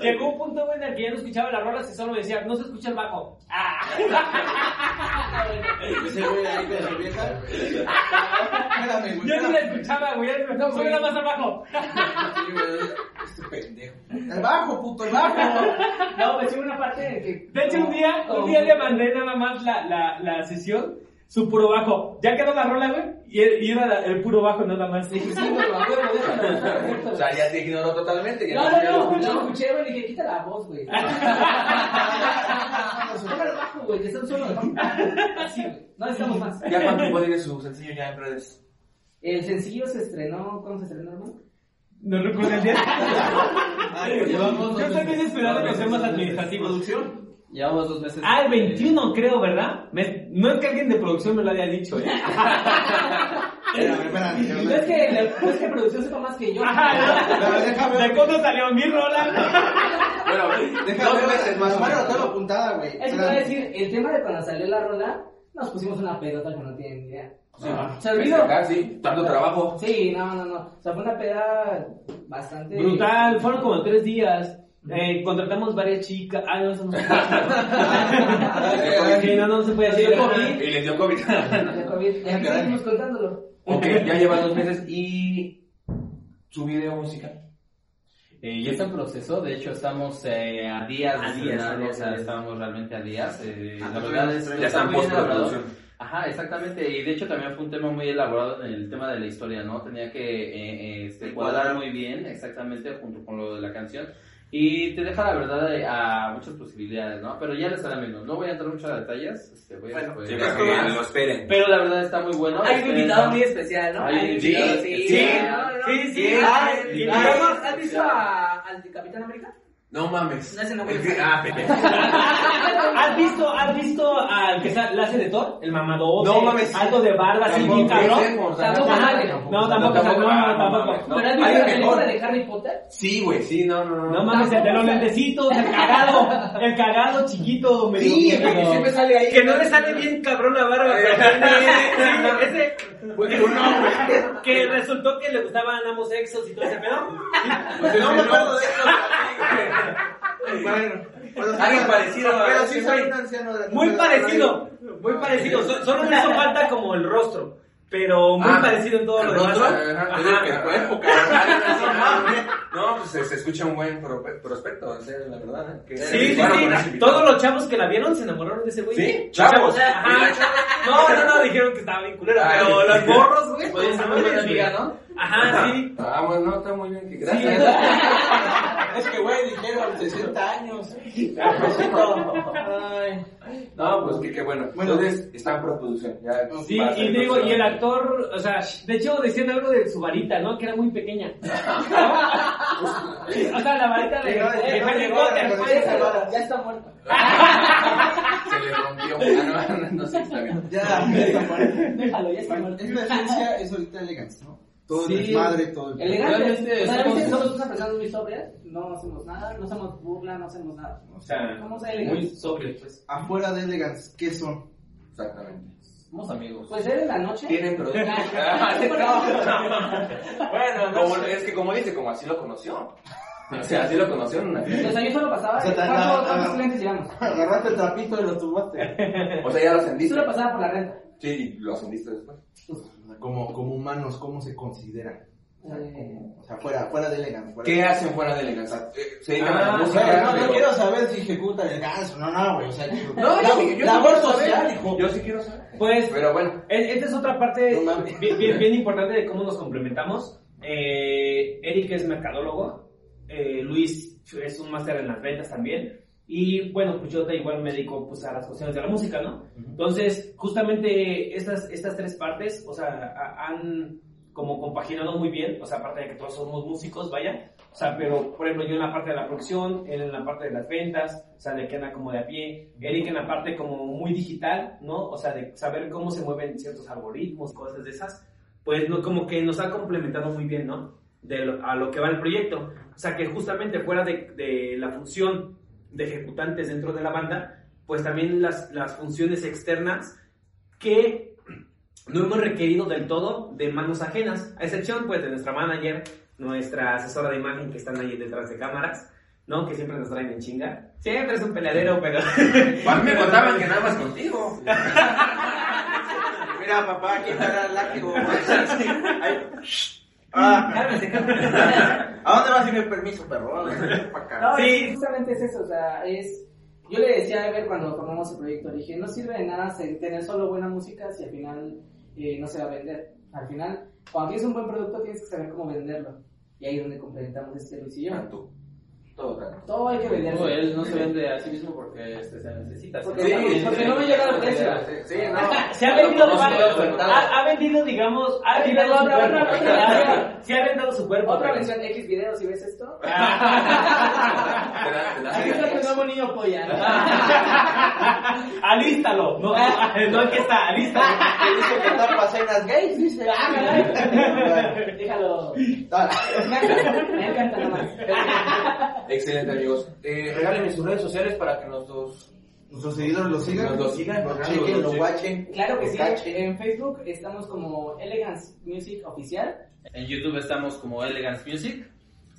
Llegó un punto, güey, en el que ya no escuchaba las rolas y solo me decía, no se escucha el bajo. Ah. (laughs) Ese güey ahí con su vieja. (laughs) Espérame, güey. Yo ni la escuchaba, güey. No, sube nada más al bajo. Sí, güey, Este pendejo. El bajo, puto, el bajo. No, me echó una parte que... De hecho, un día, un día le mandé nada más la, la, la sesión, su puro bajo. Ya quedó la rola, güey, y, era el puro bajo nada más. Dije, sí, lo déjalo, perfecto, O sea, ya te ignoró totalmente. ya No, no, lo no, no, escuché, güey, dije, quita la voz, güey. (laughs) Déjalo bajo, güey, que está un solo. Así, güey, no necesitamos más. ¿Ya cuánto tiempo tiene su sencillo ya en redes? El sencillo se estrenó, ¿cuándo se estrenó, hermano? No recuerdo el día. llevamos Yo estoy bien esperando los temas administrativos. ¿Producción? Llevamos dos meses. Ah, el 21 creo, ¿verdad? Me- no es que alguien de producción me lo haya dicho, ¿eh? (laughs) Espérame, espérame. No es que, la- no es que producción sepa más que yo. Pero déjame ¿De cuándo salió mi rola? Bueno, Déjame dos ver, más o Bueno, menos. tengo apuntada, güey. Es que te voy a decir, el tema de cuando salió la rola, nos pusimos una pedota que no tienen ni idea. Ah, ¿Se olvidó? acá, sí, tanto trabajo. Sí, no, no, no. O sea, fue una peda bastante... Brutal, fueron como tres días. Eh, contratamos varias chicas. Ah, no, eso no se puede. Sí, (laughs) no, no se puede. COVID. Y les dio COVID. (laughs) De COVID. Y aquí seguimos contándolo. ok, ya lleva dos meses y su video musical. Eh, ya está en proceso, de hecho estamos eh, a días A de días, a días, o sea, a días. estamos realmente a días. eh, Ah, la pues, verdad es Ya está en muy bien elaborado. postproducción. Ajá, exactamente, y de hecho también fue un tema muy elaborado en el tema de la historia, ¿no? Tenía que eh, eh, este, cuadrar muy bien, exactamente, junto con lo de la canción. Y te deja la verdad eh, a muchas posibilidades, ¿no? Pero ya les estará menos. No voy a entrar mucho a detalles. Este, voy a Bueno, Sí, para que lo esperen. Pero la verdad está muy bueno. Hay un Esperen, invitado ¿no? muy especial, ¿no? Hay sí, sí. sí. Sí, sí. Ah, sí. ¿y vamos- ¿Has visto a- al Capitán América? No mames. No, ese no me El (laughs) Ah, pendejo. (laughs) ¿Has visto, ¿Has visto al que la hace de Thor? El mamador. No mames. Algo de barba, así bien cabrón. Tampoco. No, tampoco, tampoco, no, no, tampoco. no, ¿Pero has hay visto la película de Harry Potter? Sí, güey, sí, no, no, no. No mames, el de los lentecitos, el cagado, el cagado chiquito, medio Sí, el que siempre sale ahí. Que no le sale bien cabrón la barba, pero sí, (laughs) ese, que resultó que le gustaban ambos sexos y todo ese pedo. No me acuerdo de eso. (laughs) Bueno. Alguien parecido a Pero sí soy un anciano de Muy parecido, muy parecido, so- solo le hizo falta como el rostro, pero muy Ah, parecido en todo lo demás. No, pues se, se escucha un buen pro- prospecto, en serio, la verdad. ¿eh? Que- Sí, sí, sí. Todos los chavos que la vieron se enamoraron de ese güey. ¿Sí? Chavos. Ajá. No, no, no, dijeron que estaba bien culero. Ay. Pero los morros, güey. Amiga, ¿no? Ajá, sí. Ah, bueno, no, está muy bien. Que Sí. gracias. (laughs) Es que, güey, dijeron (laughs) 60 años. Cafecito. Ay. No, pues que, que bueno. Bueno. Entonces, está en producción. Ya Sí, y digo, y el actor, o sea, de hecho decían algo de su varita, ¿no? Que era muy pequeña. (laughs) o sea, la varita de, Llegó, de pues. llegó. Ya está muerto. Se le rompió. Ah, no, no, no, sí, está bien. Ya, Déjalo, ya está muerto. Es la esencia, es ahorita elegance, ¿no? Todo Sí. el desmadre, todo el... Elegante. Realmente O sea, somos- unas personas muy sobrias, no hacemos nada, no hacemos burla, no hacemos nada. O sea, Somos Muy elegantes. sobrio, pues. Afuera de elegance, ¿qué son? exactamente. Somos amigos. Pues en la noche. Tienen producción. (laughs) (laughs) Bueno, Como, es que como dice, como así lo conoció. (laughs) O sea, así lo conoció en una O sea, yo solo pasaba. O sea, ¿Cuántos, ah, cuántos ah. clientes llevamos? Agarraste el trapito y lo tubaste. O sea, ya lo Yo sentiste. solo pasaba por la renta. Sí, y lo ascendiste después. Como, como humanos, ¿cómo se consideran? O sea, Eh. como- o sea, fuera, fuera de elegance. fuera ¿Qué de- hacen fuera de elegancia? Eh, Se dedican a la Ah, música. no, no, pero- no quiero saber si ejecuta elegancia. No, no, güey. O sea, No, la- yo, sí- yo sí saber. hijo. Yo sí quiero saber. Pues, Pero bueno, e- esta es otra parte No mames. bien, bien, bien importante de cómo nos complementamos. Eh, Eric es mercadólogo, eh, Luis es un máster en las ventas también. Y bueno, pues yo da igual me dedico pues, a las cuestiones de la música, ¿no? Entonces, justamente estas, estas tres partes, o sea, a- han como compaginado muy bien, o sea, aparte de que todos somos músicos, vaya, o sea, pero por ejemplo yo en la parte de la producción, él en la parte de las ventas, o sea, de que anda como de a pie, Eric en la parte como muy digital, ¿no? O sea, de saber cómo se mueven ciertos algoritmos, cosas de esas, pues no, como que nos ha complementado muy bien, ¿no? De lo- a lo que va el proyecto. O sea, que justamente fuera de, de la función de ejecutantes dentro de la banda, pues también las, las funciones externas que no hemos requerido del todo de manos ajenas, a excepción pues de nuestra manager, nuestra asesora de imagen que están ahí detrás de cámaras, ¿no? Que siempre nos traen en chinga. Siempre es un peleadero, pero... (laughs) a mí me contaban que nada más contigo. (laughs) Mira, papá, aquí está el látigo. (laughs) Ah, (laughs) Cálmese, (laughs) ¿A dónde vas sin el permiso, perro? (laughs) Acá. No, Sí. sí, justamente es eso, o sea, es... Yo le decía a Ever cuando formamos el proyecto, le dije, no sirve de nada tener solo buena música si al final eh, no se va a vender. Al final, cuando tienes un buen producto tienes que saber cómo venderlo. Y ahí es donde complementamos este Luis y yo. Todo. Todo hay que venderlo. No, él no se vende a sí mismo porque este, se necesita. Porque, no, porque no me llega el precio. Sí, no. (laughs) Se ha vendido, No, no, ha, ha vendido, digamos, ha vendido su cuerpo. Sí ha vendido su cuerpo. Otra pero- mención, X videos, si ves esto. (laughs) Aquí está tu nuevo niño polla. (laughs) Alístalo. No, no, aquí está, alístalo. Que dice que está para cenas gays, dice. Ah. Déjalo. Me encanta nada más. Excelente, amigos. Eh, regálenme sus redes sociales para que nosotros. Nuestros seguidores lo sigan. Nos lo sigan, Lo ajá, chequen, lo watchen. Claro que sí. cachen. En Facebook estamos como Elegance Music Oficial. En YouTube estamos como Elegance Music.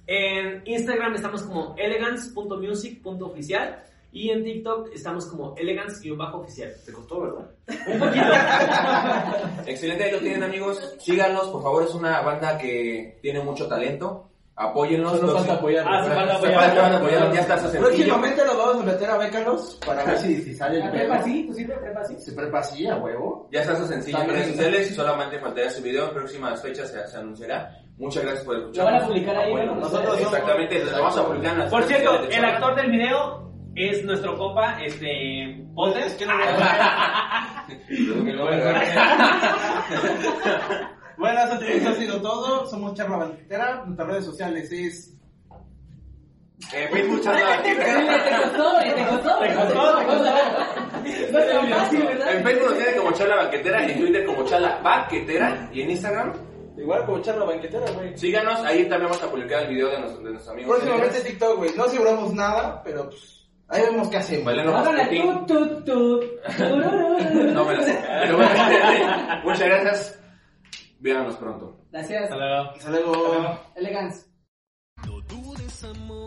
En Instagram estamos como elegance.music.oficial y en TikTok estamos como elegance-oficial. Te costó, ¿verdad? Un poquito. (laughs) Excelente, ahí lo tienen, amigos. Síganlos, por favor. Es una banda que tiene mucho talento. Apóyenlos. Solo falta apoyarlos. Ah, sí, falta Se falta apoyarlos, Ya está su. Próximamente lo vamos a meter a Bécalos para ver si, si sale el ¿La pedo. prepa sí? ¿Tú sirve prepa sí? Se prepa así, a huevo. Ya está su sencillo en redes sociales y solamente faltaría su video. En próximas fechas se, se anunciará. Muchas gracias por escuchar. Lo van a publicar ahí, Bueno, ¿no? nosotros exactamente lo vamos a publicar en las Por cierto, el actor del video es nuestro compa, este, luego que agarra. (laughs) (laughs) Bueno, eso, eso ha sido todo. Somos Charla Banquetera. Nuestras redes sociales es. Eh, Facebook Charla (laughs) Te Banquetera. costó, te costó. Te costó, te costó. (laughs) Fácil, ¿verdad? En Facebook nos tiene como Charla Banquetera, en Twitter como Charla Banquetera y en Instagram. Igual como Charla Banquetera, güey. Síganos, ahí también vamos a publicar el video de, nuestros- de nuestros amigos. Próximamente TikTok, güey. No aseguramos nada, pero pues. Ahí vemos qué hacemos. Vale, no, tu, tu. tururú. No me lo sé. Pero bueno, (laughs) muchas gracias. Véanos pronto. Gracias. Hasta luego. Elegance. No dudes, amor.